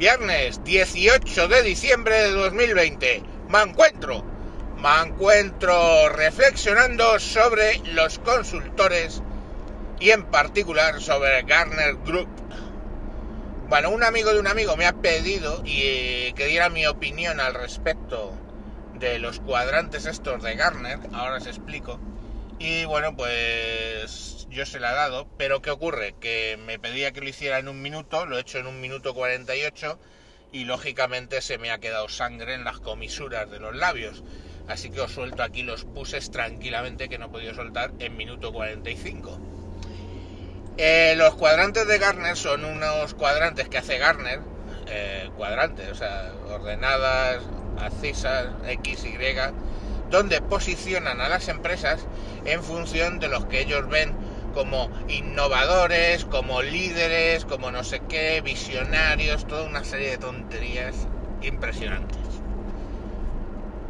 Viernes 18 de diciembre de 2020. Me encuentro, me encuentro reflexionando sobre los consultores y en particular sobre Garner Group. Bueno, un amigo de un amigo me ha pedido y, eh, que diera mi opinión al respecto de los cuadrantes estos de Garner. Ahora os explico. Y bueno, pues yo se la he dado, pero ¿qué ocurre? Que me pedía que lo hiciera en un minuto, lo he hecho en un minuto 48 y lógicamente se me ha quedado sangre en las comisuras de los labios. Así que os suelto aquí los puses tranquilamente que no he podido soltar en minuto 45. Eh, los cuadrantes de Garner son unos cuadrantes que hace Garner, eh, cuadrantes, o sea, ordenadas, abscisas, X, Y, donde posicionan a las empresas en función de los que ellos ven como innovadores, como líderes, como no sé qué, visionarios, toda una serie de tonterías impresionantes.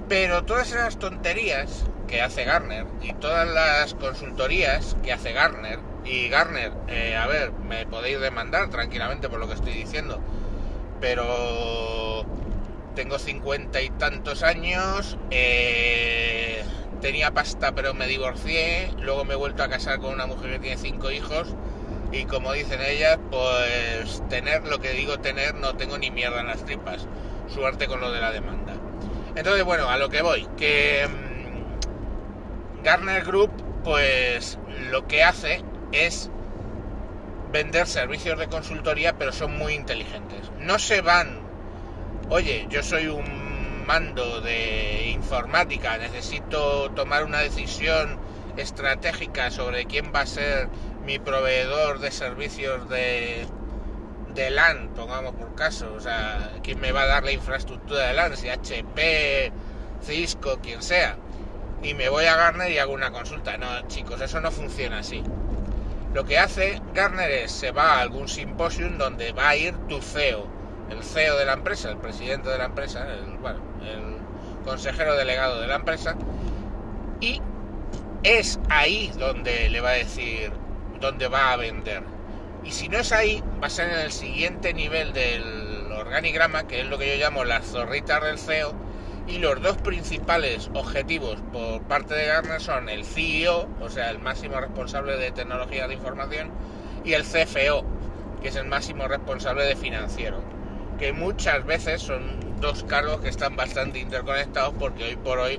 Pero todas esas tonterías que hace Garner y todas las consultorías que hace Garner, y Garner, eh, a ver, me podéis demandar tranquilamente por lo que estoy diciendo, pero tengo cincuenta y tantos años, eh, tenía pasta pero me divorcié, luego me he vuelto a casar con una mujer que tiene cinco hijos y como dicen ellas, pues tener lo que digo tener no tengo ni mierda en las tripas, suerte con lo de la demanda. Entonces, bueno, a lo que voy, que mm, Garner Group pues lo que hace es vender servicios de consultoría pero son muy inteligentes. No se van oye, yo soy un mando de informática, necesito tomar una decisión estratégica sobre quién va a ser mi proveedor de servicios de, de LAN, pongamos por caso, o sea, quién me va a dar la infraestructura de LAN, si HP, Cisco, quien sea, y me voy a Garner y hago una consulta. No, chicos, eso no funciona así. Lo que hace Garner es, se va a algún simposium donde va a ir tu CEO el CEO de la empresa, el presidente de la empresa, el, consejero delegado de la empresa, y es ahí donde le va a decir dónde va a vender. Y si no es ahí, va a ser en el siguiente nivel del organigrama, que es lo que yo llamo las zorritas del CEO, y los dos principales objetivos por parte de Gartner son el CEO, o sea, el máximo responsable de tecnología de información, y el CFO, que es el máximo responsable de financiero que muchas veces son dos cargos que están bastante interconectados porque hoy por hoy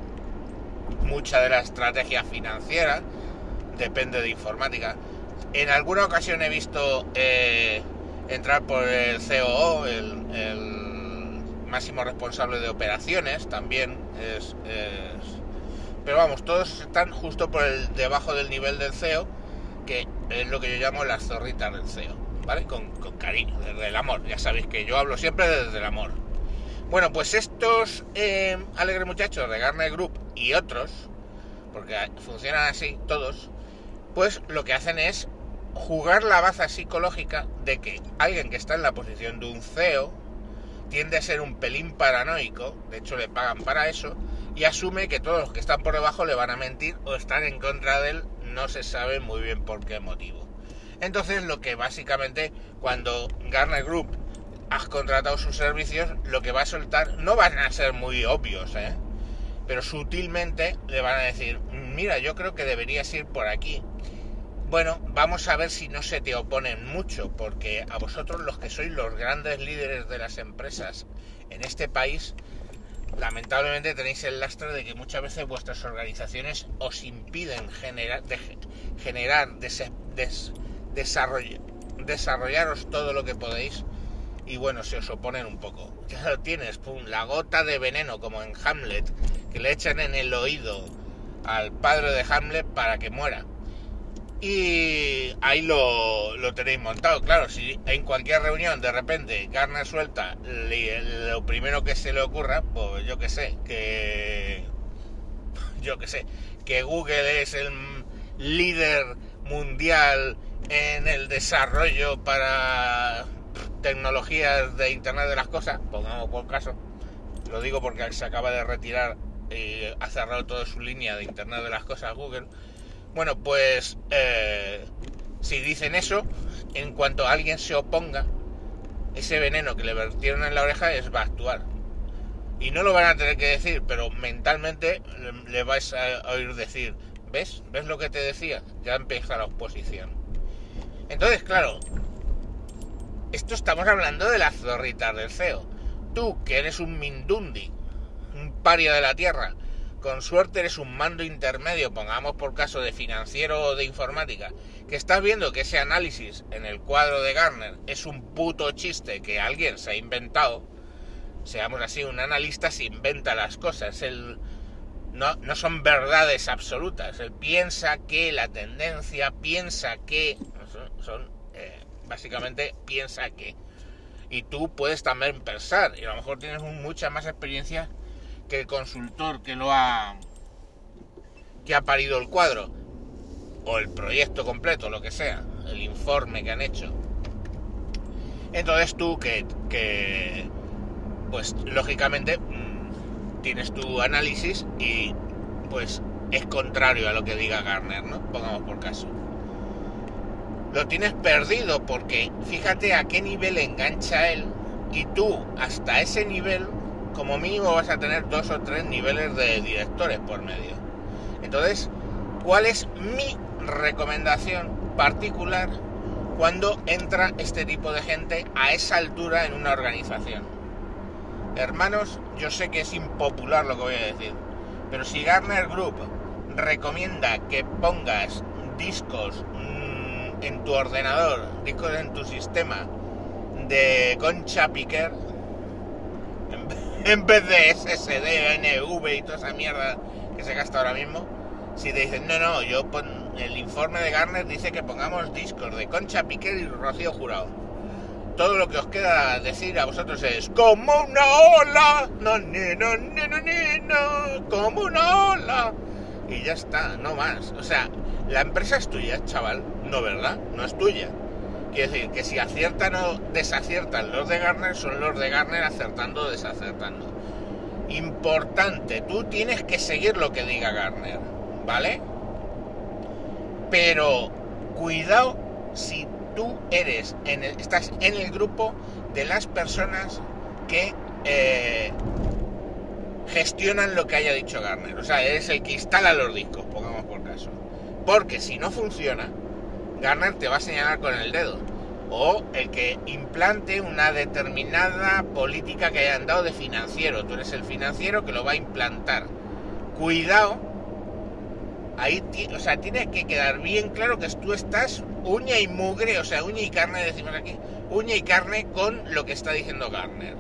mucha de la estrategia financiera depende de informática. En alguna ocasión he visto eh, entrar por el COO, el, máximo responsable de operaciones, también es, Pero vamos, todos están justo por el debajo del nivel del CEO, que es lo que yo llamo las zorritas del CEO. Con, cariño, desde el amor. Ya sabéis que yo hablo siempre desde el amor. Bueno, pues estos eh, alegres muchachos de Garner Group y otros, porque funcionan así todos, pues lo que hacen es jugar la baza psicológica de que alguien que está en la posición de un CEO tiende a ser un pelín paranoico, de hecho le pagan para eso, y asume que todos los que están por debajo le van a mentir o están en contra de él, no se sabe muy bien por qué motivo. Entonces, lo que básicamente, cuando Garner Group has contratado sus servicios, lo que va a soltar no van a ser muy obvios, ¿eh? pero sutilmente le van a decir, mira, yo creo que deberías ir por aquí. Bueno, vamos a ver si no se te oponen mucho, porque a vosotros los que sois los grandes líderes de las empresas en este país, lamentablemente tenéis el lastre de que muchas veces vuestras organizaciones os impiden generar, generar des, desarrollaros todo lo que podéis y bueno, se os oponen un poco. Ya lo tienes, la gota de veneno como en Hamlet, que le echan en el oído al padre de Hamlet para que muera. Y ahí lo, lo tenéis montado. Claro, si en cualquier reunión de repente Garner suelta lo primero que se le ocurra, pues yo que sé, que... Yo que sé, que Google es el líder mundial en el desarrollo para tecnologías de Internet de las Cosas, pongamos por caso, lo digo porque se acaba de retirar y ha cerrado toda su línea de Internet de las Cosas Google, bueno, pues eh, si dicen eso, en cuanto alguien se oponga, ese veneno que le vertieron en la oreja es va a actuar. Y no lo van a tener que decir, pero mentalmente le vais a oír decir, ¿ves? ¿Ves lo que te decía? Ya empieza la oposición. Entonces, claro, esto estamos hablando de las zorritas del CEO. Tú, que eres un mindundi, un paria de la tierra, con suerte eres un mando intermedio, pongamos por caso de financiero o de informática, que estás viendo que ese análisis en el cuadro de Garner es un puto chiste que alguien se ha inventado, seamos así, un analista se inventa las cosas, él no, no son verdades absolutas, él piensa que la tendencia, piensa que, son, eh, básicamente piensa que, y tú puedes también pensar, y a lo mejor tienes mucha más experiencia que el consultor que lo ha que ha parido el cuadro o el proyecto completo, lo que sea, el informe que han hecho. Entonces tú que, que pues lógicamente tienes tu análisis y pues es contrario a lo que diga Garner, ¿no? Pongamos por caso. Lo tienes perdido porque fíjate a qué nivel engancha él y tú hasta ese nivel como mínimo vas a tener dos o tres niveles de directores por medio. Entonces, ¿cuál es mi recomendación particular cuando entra este tipo de gente a esa altura en una organización? Hermanos, yo sé que es impopular lo que voy a decir, pero si Garner Group recomienda que pongas discos mm, en tu ordenador, discos en tu sistema de Concha Piquer, en vez de SSD, NV y toda esa mierda que se gasta ahora mismo, si te dicen, no, no, yo el informe de Garner dice que pongamos discos de Concha Piquer y Rocío Jurado. Todo lo que os queda decir a vosotros es como una ola, no, ni, no, ni, no, ni, no, como una ola. Y ya está, no más. O sea, la empresa es tuya, chaval, no, ¿verdad? No es tuya. Quiere decir que si aciertan o desaciertan los de Garner, son los de Garner acertando o desacertando. Importante, tú tienes que seguir lo que diga Garner, ¿vale? Pero cuidado si tú eres, en estás en el grupo de las personas que eh, gestionan lo que haya dicho Garner. O sea, eres el que instala los discos, pongamos por caso. Porque si no funciona, Garner te va a señalar con el dedo. O el que implante una determinada política que hayan dado de financiero. Tú eres el financiero que lo va a implantar. Cuidado. Ahí, o sea, tiene que quedar bien claro que tú estás uña y mugre, o sea, uña y carne, decimos aquí, uña y carne con lo que está diciendo Garner.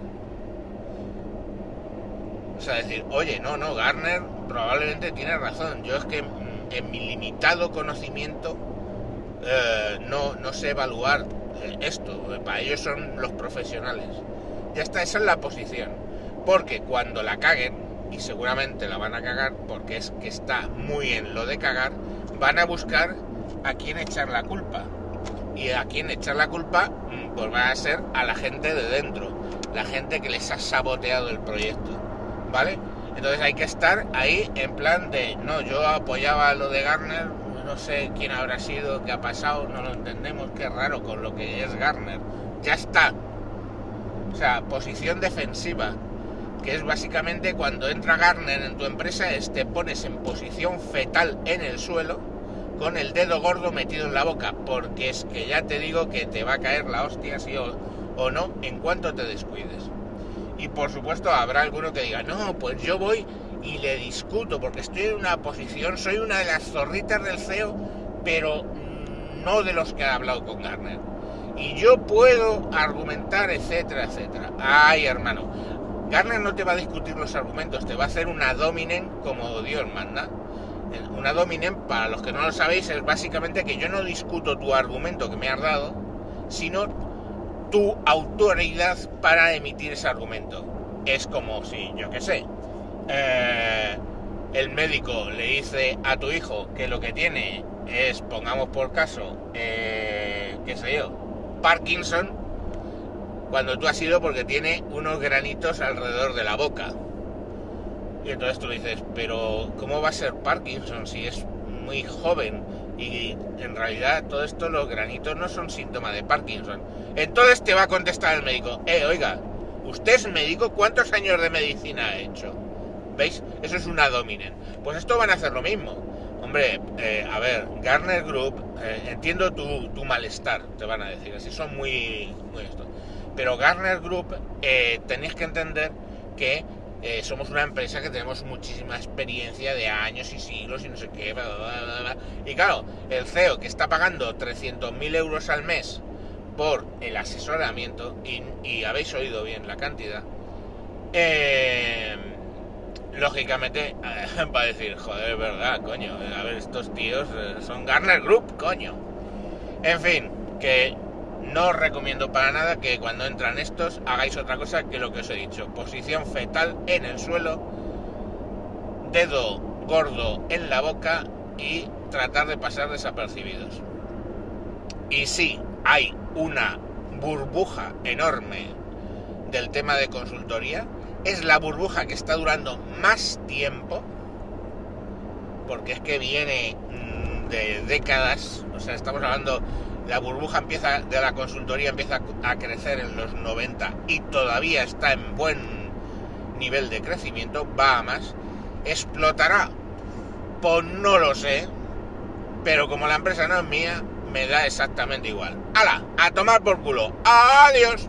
O sea, decir, oye, no, no, Garner probablemente tiene razón. Yo es que en mi limitado conocimiento eh, no, no sé evaluar eh, esto, para ellos son los profesionales. Ya está, esa es la posición. Porque cuando la caguen, y seguramente la van a cagar porque es que está muy en lo de cagar, van a buscar a quién echar la culpa. Y a quién echar la culpa, mm, pues va a ser a la gente de dentro, la gente que les ha saboteado el proyecto. ¿Vale? Entonces hay que estar ahí en plan de, no, yo apoyaba lo de Garner, no sé quién habrá sido, qué ha pasado, no lo entendemos, qué raro con lo que es Garner. Ya está. O sea, posición defensiva, que es básicamente cuando entra Garner en tu empresa, es te pones en posición fetal en el suelo, con el dedo gordo metido en la boca, porque es que ya te digo que te va a caer la hostia sí o, o no en cuanto te descuides. Y por supuesto habrá alguno que diga, no, pues yo voy y le discuto porque estoy en una posición, soy una de las zorritas del CEO, pero no de los que ha hablado con Garner. Y yo puedo argumentar, etcétera, etcétera. Ay, hermano, Garner no te va a discutir los argumentos, te va a hacer una dominen como Dios manda. Una dominen, para los que no lo sabéis, es básicamente que yo no discuto tu argumento que me has dado, sino tu autoridad para emitir ese argumento. Es como si, yo qué sé, eh, el médico le dice a tu hijo que lo que tiene es, pongamos por caso, eh, qué sé yo, Parkinson, cuando tú has ido porque tiene unos granitos alrededor de la boca. Y entonces tú dices, pero ¿cómo va a ser Parkinson si es muy joven? Y en realidad todo esto, los granitos no son síntoma de Parkinson. Entonces te va a contestar el médico, eh, oiga, ¿usted es médico? ¿Cuántos años de medicina ha hecho? ¿Veis? Eso es una dominen. Pues esto van a hacer lo mismo. Hombre, eh, a ver, Garner Group, eh, entiendo tu, tu, malestar, te van a decir, así son muy, muy esto. Pero Garner Group, eh, tenéis que entender que eh, somos una empresa que tenemos muchísima experiencia de años y siglos y no sé qué, bla, bla, bla, y claro, el CEO que está pagando 300.000 euros al mes por el asesoramiento, y, habéis oído bien la cantidad, eh, lógicamente va a decir, joder, es verdad, coño, a ver, estos tíos son Garner Group, coño. En fin, que no os recomiendo para nada que cuando entran estos hagáis otra cosa que lo que os he dicho. Posición fetal en el suelo, dedo gordo en la boca y tratar de pasar desapercibidos. Y sí, hay una burbuja enorme del tema de consultoría. Es la burbuja que está durando más tiempo. Porque es que viene de décadas. O sea, estamos hablando la burbuja empieza de la consultoría empieza a crecer en los 90 y todavía está en buen nivel de crecimiento, va a más, explotará, pues no lo sé, pero como la empresa no es mía, me da exactamente igual. ¡Hala! A tomar por culo. ¡Adiós!